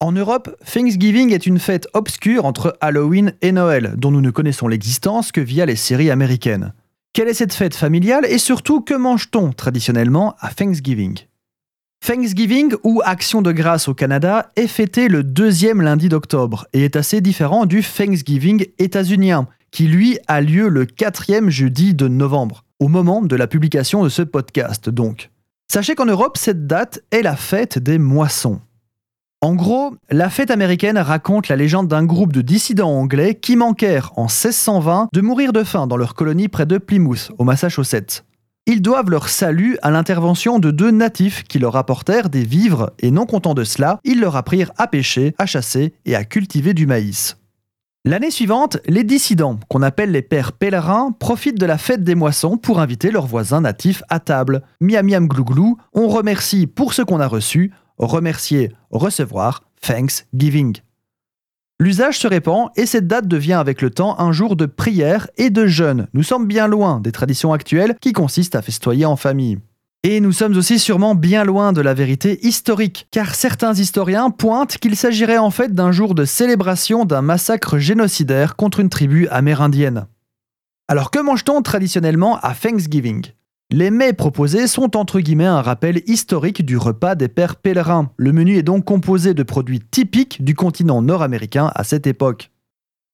En Europe, Thanksgiving est une fête obscure entre Halloween et Noël, dont nous ne connaissons l'existence que via les séries américaines. Quelle est cette fête familiale et surtout que mange-t-on traditionnellement à Thanksgiving? Thanksgiving, ou Action de grâce au Canada, est fêté le deuxième lundi d'octobre et est assez différent du Thanksgiving états-unien, qui lui a lieu le quatrième jeudi de novembre, au moment de la publication de ce podcast donc. Sachez qu'en Europe, cette date est la fête des moissons. En gros, la fête américaine raconte la légende d'un groupe de dissidents anglais qui manquèrent en 1620 de mourir de faim dans leur colonie près de Plymouth, au Massachusetts. Ils doivent leur salut à l'intervention de deux natifs qui leur apportèrent des vivres et non contents de cela, ils leur apprirent à pêcher, à chasser et à cultiver du maïs. L'année suivante, les dissidents, qu'on appelle les pères pèlerins, profitent de la fête des moissons pour inviter leurs voisins natifs à table. Miam miam glou glou, on remercie pour ce qu'on a reçu, remercier, recevoir, Thanksgiving. L'usage se répand et cette date devient avec le temps un jour de prière et de jeûne. Nous sommes bien loin des traditions actuelles qui consistent à festoyer en famille. Et nous sommes aussi sûrement bien loin de la vérité historique, car certains historiens pointent qu'il s'agirait en fait d'un jour de célébration d'un massacre génocidaire contre une tribu amérindienne. Alors que mange-t-on traditionnellement à Thanksgiving? Les mets proposés sont entre guillemets un rappel historique du repas des pères pèlerins. Le menu est donc composé de produits typiques du continent nord-américain à cette époque.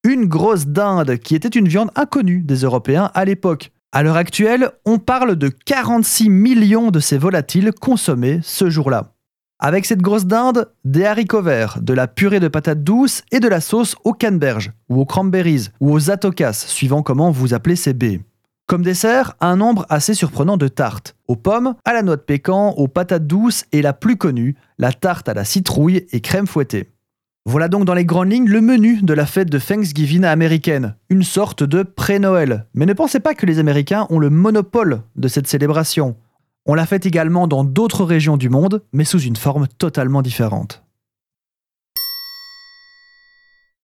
Une grosse dinde qui était une viande inconnue des Européens à l'époque. À l'heure actuelle, on parle de 46 millions de ces volatiles consommés ce jour-là. Avec cette grosse dinde, des haricots verts, de la purée de patates douces et de la sauce aux canneberges, ou aux cranberries, ou aux atokas, suivant comment vous appelez ces baies. Comme dessert, un nombre assez surprenant de tartes. Aux pommes, à la noix de pécan, aux patates douces et la plus connue, la tarte à la citrouille et crème fouettée. Voilà donc dans les grandes lignes le menu de la fête de Thanksgiving américaine, une sorte de pré-Noël. Mais ne pensez pas que les Américains ont le monopole de cette célébration. On la fête également dans d'autres régions du monde, mais sous une forme totalement différente.